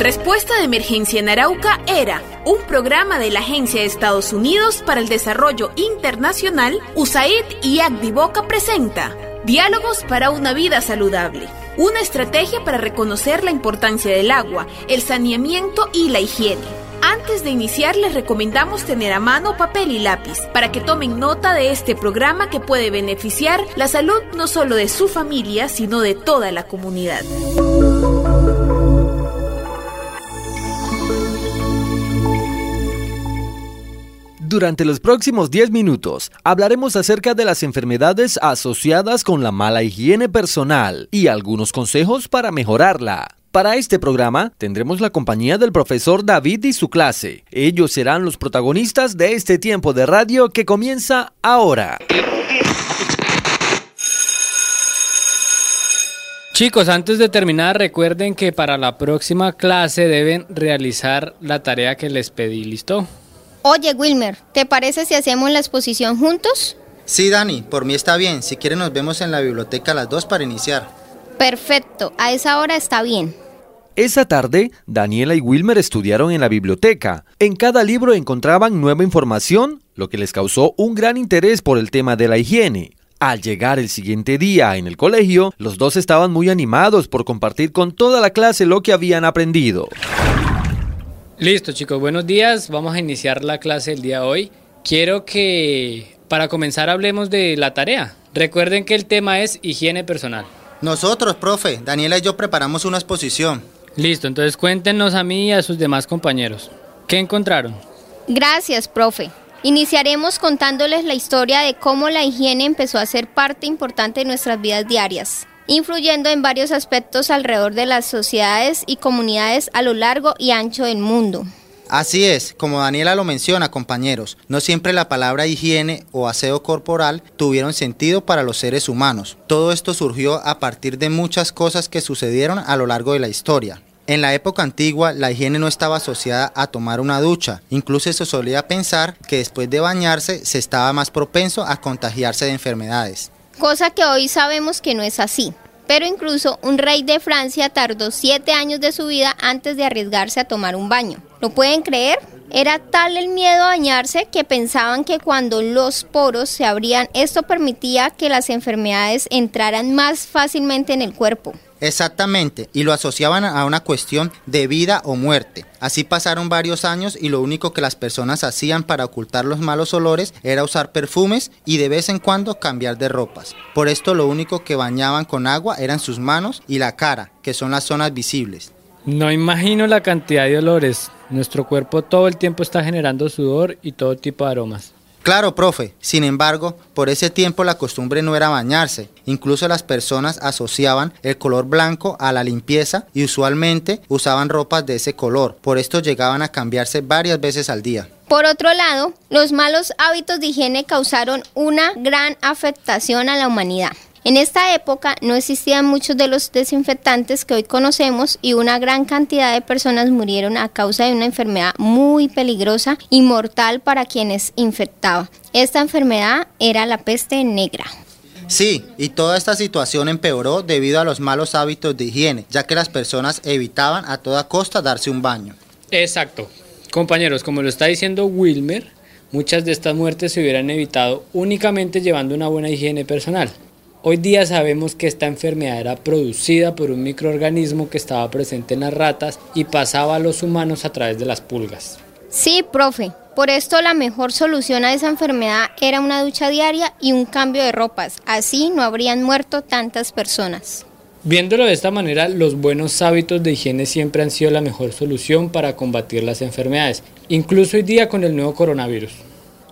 Respuesta de Emergencia en Arauca era un programa de la Agencia de Estados Unidos para el Desarrollo Internacional, USAID y Boca presenta Diálogos para una vida saludable. Una estrategia para reconocer la importancia del agua, el saneamiento y la higiene. Antes de iniciar les recomendamos tener a mano papel y lápiz para que tomen nota de este programa que puede beneficiar la salud no solo de su familia, sino de toda la comunidad. Durante los próximos 10 minutos hablaremos acerca de las enfermedades asociadas con la mala higiene personal y algunos consejos para mejorarla. Para este programa tendremos la compañía del profesor David y su clase. Ellos serán los protagonistas de este tiempo de radio que comienza ahora. Chicos, antes de terminar, recuerden que para la próxima clase deben realizar la tarea que les pedí, ¿listo? Oye, Wilmer, ¿te parece si hacemos la exposición juntos? Sí, Dani, por mí está bien. Si quieren nos vemos en la biblioteca a las dos para iniciar. Perfecto, a esa hora está bien. Esa tarde, Daniela y Wilmer estudiaron en la biblioteca. En cada libro encontraban nueva información, lo que les causó un gran interés por el tema de la higiene. Al llegar el siguiente día en el colegio, los dos estaban muy animados por compartir con toda la clase lo que habían aprendido. Listo chicos, buenos días. Vamos a iniciar la clase el día de hoy. Quiero que para comenzar hablemos de la tarea. Recuerden que el tema es higiene personal. Nosotros, profe, Daniela y yo preparamos una exposición. Listo, entonces cuéntenos a mí y a sus demás compañeros. ¿Qué encontraron? Gracias, profe. Iniciaremos contándoles la historia de cómo la higiene empezó a ser parte importante de nuestras vidas diarias influyendo en varios aspectos alrededor de las sociedades y comunidades a lo largo y ancho del mundo. Así es, como Daniela lo menciona, compañeros, no siempre la palabra higiene o aseo corporal tuvieron sentido para los seres humanos. Todo esto surgió a partir de muchas cosas que sucedieron a lo largo de la historia. En la época antigua, la higiene no estaba asociada a tomar una ducha. Incluso se solía pensar que después de bañarse se estaba más propenso a contagiarse de enfermedades cosa que hoy sabemos que no es así. Pero incluso un rey de Francia tardó siete años de su vida antes de arriesgarse a tomar un baño. ¿Lo pueden creer? Era tal el miedo a bañarse que pensaban que cuando los poros se abrían esto permitía que las enfermedades entraran más fácilmente en el cuerpo. Exactamente, y lo asociaban a una cuestión de vida o muerte. Así pasaron varios años y lo único que las personas hacían para ocultar los malos olores era usar perfumes y de vez en cuando cambiar de ropas. Por esto lo único que bañaban con agua eran sus manos y la cara, que son las zonas visibles. No imagino la cantidad de olores. Nuestro cuerpo todo el tiempo está generando sudor y todo tipo de aromas. Claro, profe. Sin embargo, por ese tiempo la costumbre no era bañarse. Incluso las personas asociaban el color blanco a la limpieza y usualmente usaban ropas de ese color. Por esto llegaban a cambiarse varias veces al día. Por otro lado, los malos hábitos de higiene causaron una gran afectación a la humanidad. En esta época no existían muchos de los desinfectantes que hoy conocemos y una gran cantidad de personas murieron a causa de una enfermedad muy peligrosa y mortal para quienes infectaba. Esta enfermedad era la peste negra. Sí, y toda esta situación empeoró debido a los malos hábitos de higiene, ya que las personas evitaban a toda costa darse un baño. Exacto. Compañeros, como lo está diciendo Wilmer, muchas de estas muertes se hubieran evitado únicamente llevando una buena higiene personal. Hoy día sabemos que esta enfermedad era producida por un microorganismo que estaba presente en las ratas y pasaba a los humanos a través de las pulgas. Sí, profe. Por esto la mejor solución a esa enfermedad era una ducha diaria y un cambio de ropas. Así no habrían muerto tantas personas. Viéndolo de esta manera, los buenos hábitos de higiene siempre han sido la mejor solución para combatir las enfermedades, incluso hoy día con el nuevo coronavirus.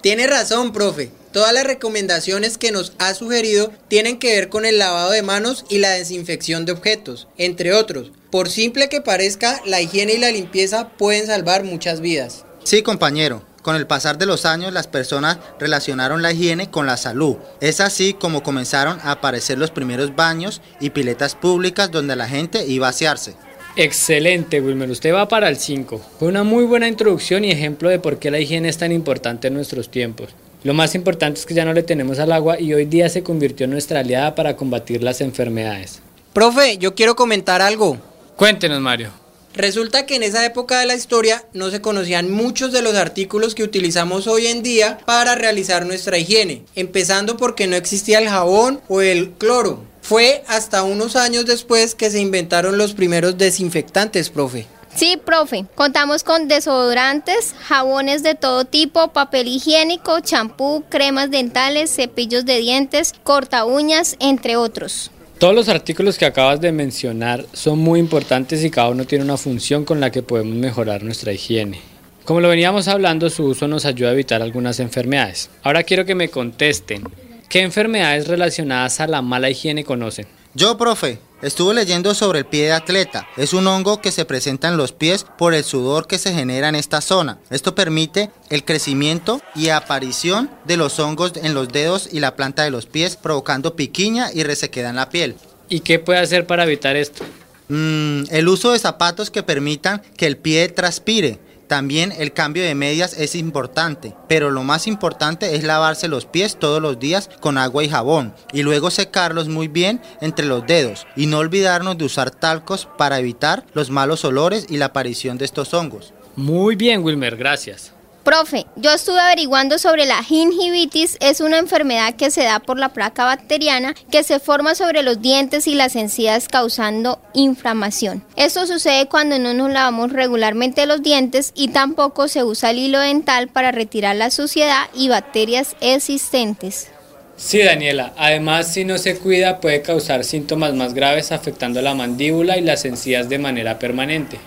Tiene razón, profe. Todas las recomendaciones que nos ha sugerido tienen que ver con el lavado de manos y la desinfección de objetos, entre otros. Por simple que parezca, la higiene y la limpieza pueden salvar muchas vidas. Sí, compañero. Con el pasar de los años, las personas relacionaron la higiene con la salud. Es así como comenzaron a aparecer los primeros baños y piletas públicas donde la gente iba a asearse. Excelente, Wilmer. Usted va para el 5. Fue una muy buena introducción y ejemplo de por qué la higiene es tan importante en nuestros tiempos. Lo más importante es que ya no le tenemos al agua y hoy día se convirtió en nuestra aliada para combatir las enfermedades. Profe, yo quiero comentar algo. Cuéntenos, Mario. Resulta que en esa época de la historia no se conocían muchos de los artículos que utilizamos hoy en día para realizar nuestra higiene, empezando porque no existía el jabón o el cloro. Fue hasta unos años después que se inventaron los primeros desinfectantes, profe. Sí, profe, contamos con desodorantes, jabones de todo tipo, papel higiénico, champú, cremas dentales, cepillos de dientes, corta uñas, entre otros. Todos los artículos que acabas de mencionar son muy importantes y cada uno tiene una función con la que podemos mejorar nuestra higiene. Como lo veníamos hablando, su uso nos ayuda a evitar algunas enfermedades. Ahora quiero que me contesten, ¿qué enfermedades relacionadas a la mala higiene conocen? Yo, profe, estuve leyendo sobre el pie de atleta. Es un hongo que se presenta en los pies por el sudor que se genera en esta zona. Esto permite el crecimiento y aparición de los hongos en los dedos y la planta de los pies, provocando piquiña y resequedad en la piel. ¿Y qué puede hacer para evitar esto? Mm, el uso de zapatos que permitan que el pie transpire también el cambio de medias es importante, pero lo más importante es lavarse los pies todos los días con agua y jabón y luego secarlos muy bien entre los dedos y no olvidarnos de usar talcos para evitar los malos olores y la aparición de estos hongos. Muy bien, Wilmer, gracias. Profe, yo estuve averiguando sobre la gingivitis, es una enfermedad que se da por la placa bacteriana que se forma sobre los dientes y las encías causando inflamación. Esto sucede cuando no nos lavamos regularmente los dientes y tampoco se usa el hilo dental para retirar la suciedad y bacterias existentes. Sí, Daniela. Además, si no se cuida, puede causar síntomas más graves afectando la mandíbula y las encías de manera permanente.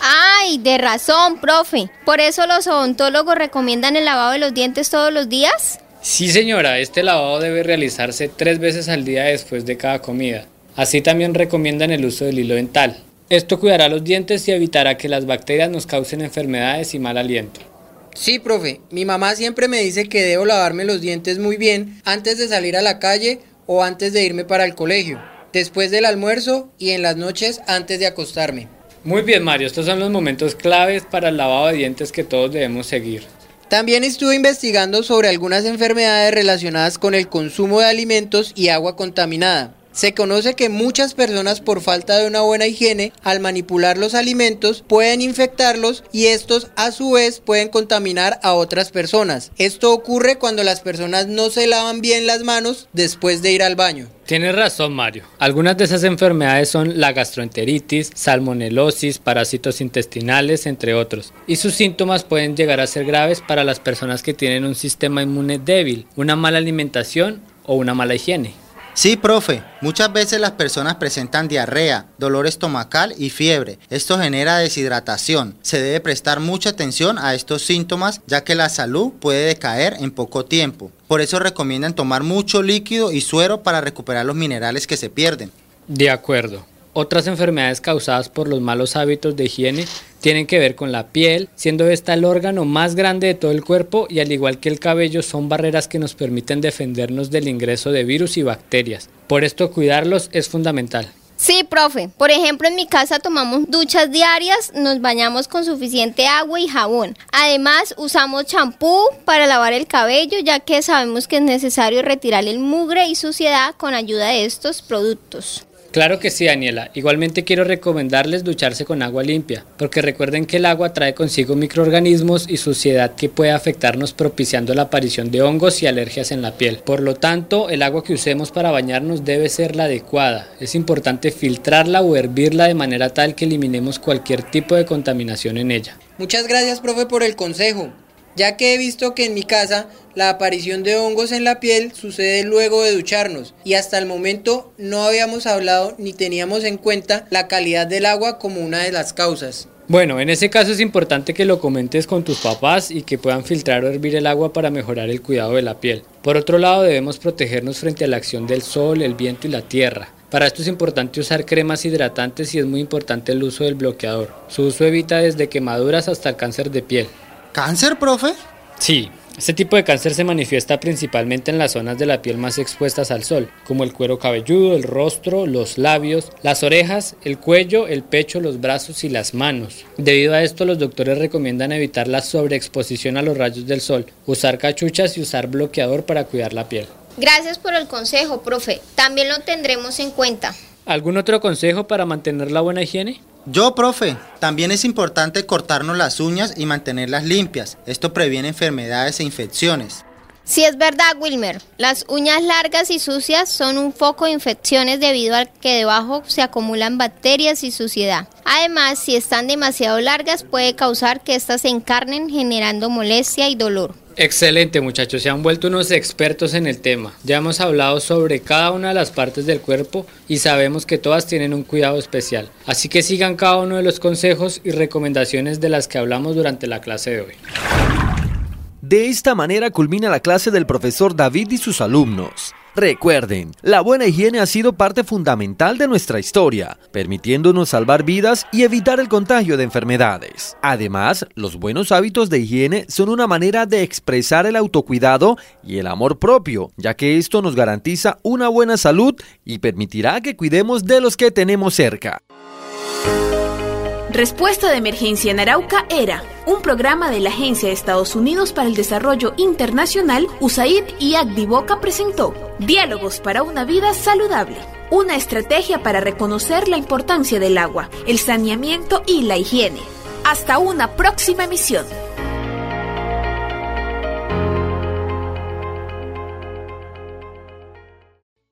Ay, de razón, profe. ¿Por eso los odontólogos recomiendan el lavado de los dientes todos los días? Sí, señora, este lavado debe realizarse tres veces al día después de cada comida. Así también recomiendan el uso del hilo dental. Esto cuidará los dientes y evitará que las bacterias nos causen enfermedades y mal aliento. Sí, profe, mi mamá siempre me dice que debo lavarme los dientes muy bien antes de salir a la calle o antes de irme para el colegio, después del almuerzo y en las noches antes de acostarme. Muy bien, Mario, estos son los momentos claves para el lavado de dientes que todos debemos seguir. También estuve investigando sobre algunas enfermedades relacionadas con el consumo de alimentos y agua contaminada. Se conoce que muchas personas por falta de una buena higiene al manipular los alimentos pueden infectarlos y estos a su vez pueden contaminar a otras personas. Esto ocurre cuando las personas no se lavan bien las manos después de ir al baño. Tienes razón, Mario. Algunas de esas enfermedades son la gastroenteritis, salmonelosis, parásitos intestinales, entre otros. Y sus síntomas pueden llegar a ser graves para las personas que tienen un sistema inmune débil, una mala alimentación o una mala higiene. Sí, profe, muchas veces las personas presentan diarrea, dolor estomacal y fiebre. Esto genera deshidratación. Se debe prestar mucha atención a estos síntomas ya que la salud puede decaer en poco tiempo. Por eso recomiendan tomar mucho líquido y suero para recuperar los minerales que se pierden. De acuerdo. Otras enfermedades causadas por los malos hábitos de higiene tienen que ver con la piel, siendo esta el órgano más grande de todo el cuerpo y al igual que el cabello son barreras que nos permiten defendernos del ingreso de virus y bacterias. Por esto cuidarlos es fundamental. Sí, profe. Por ejemplo, en mi casa tomamos duchas diarias, nos bañamos con suficiente agua y jabón. Además, usamos champú para lavar el cabello, ya que sabemos que es necesario retirar el mugre y suciedad con ayuda de estos productos. Claro que sí, Daniela. Igualmente quiero recomendarles ducharse con agua limpia, porque recuerden que el agua trae consigo microorganismos y suciedad que puede afectarnos propiciando la aparición de hongos y alergias en la piel. Por lo tanto, el agua que usemos para bañarnos debe ser la adecuada. Es importante filtrarla o hervirla de manera tal que eliminemos cualquier tipo de contaminación en ella. Muchas gracias, profe, por el consejo ya que he visto que en mi casa la aparición de hongos en la piel sucede luego de ducharnos y hasta el momento no habíamos hablado ni teníamos en cuenta la calidad del agua como una de las causas. Bueno, en ese caso es importante que lo comentes con tus papás y que puedan filtrar o hervir el agua para mejorar el cuidado de la piel. Por otro lado, debemos protegernos frente a la acción del sol, el viento y la tierra. Para esto es importante usar cremas hidratantes y es muy importante el uso del bloqueador. Su uso evita desde quemaduras hasta el cáncer de piel. ¿Cáncer, profe? Sí, este tipo de cáncer se manifiesta principalmente en las zonas de la piel más expuestas al sol, como el cuero cabelludo, el rostro, los labios, las orejas, el cuello, el pecho, los brazos y las manos. Debido a esto, los doctores recomiendan evitar la sobreexposición a los rayos del sol, usar cachuchas y usar bloqueador para cuidar la piel. Gracias por el consejo, profe. También lo tendremos en cuenta. ¿Algún otro consejo para mantener la buena higiene? Yo, profe, también es importante cortarnos las uñas y mantenerlas limpias. Esto previene enfermedades e infecciones. Sí es verdad, Wilmer. Las uñas largas y sucias son un foco de infecciones debido al que debajo se acumulan bacterias y suciedad. Además, si están demasiado largas puede causar que éstas se encarnen generando molestia y dolor. Excelente muchachos, se han vuelto unos expertos en el tema. Ya hemos hablado sobre cada una de las partes del cuerpo y sabemos que todas tienen un cuidado especial. Así que sigan cada uno de los consejos y recomendaciones de las que hablamos durante la clase de hoy. De esta manera culmina la clase del profesor David y sus alumnos. Recuerden, la buena higiene ha sido parte fundamental de nuestra historia, permitiéndonos salvar vidas y evitar el contagio de enfermedades. Además, los buenos hábitos de higiene son una manera de expresar el autocuidado y el amor propio, ya que esto nos garantiza una buena salud y permitirá que cuidemos de los que tenemos cerca. Respuesta de emergencia en Arauca era un programa de la Agencia de Estados Unidos para el Desarrollo Internacional, USAID y Boca presentó Diálogos para una vida saludable. Una estrategia para reconocer la importancia del agua, el saneamiento y la higiene. Hasta una próxima emisión.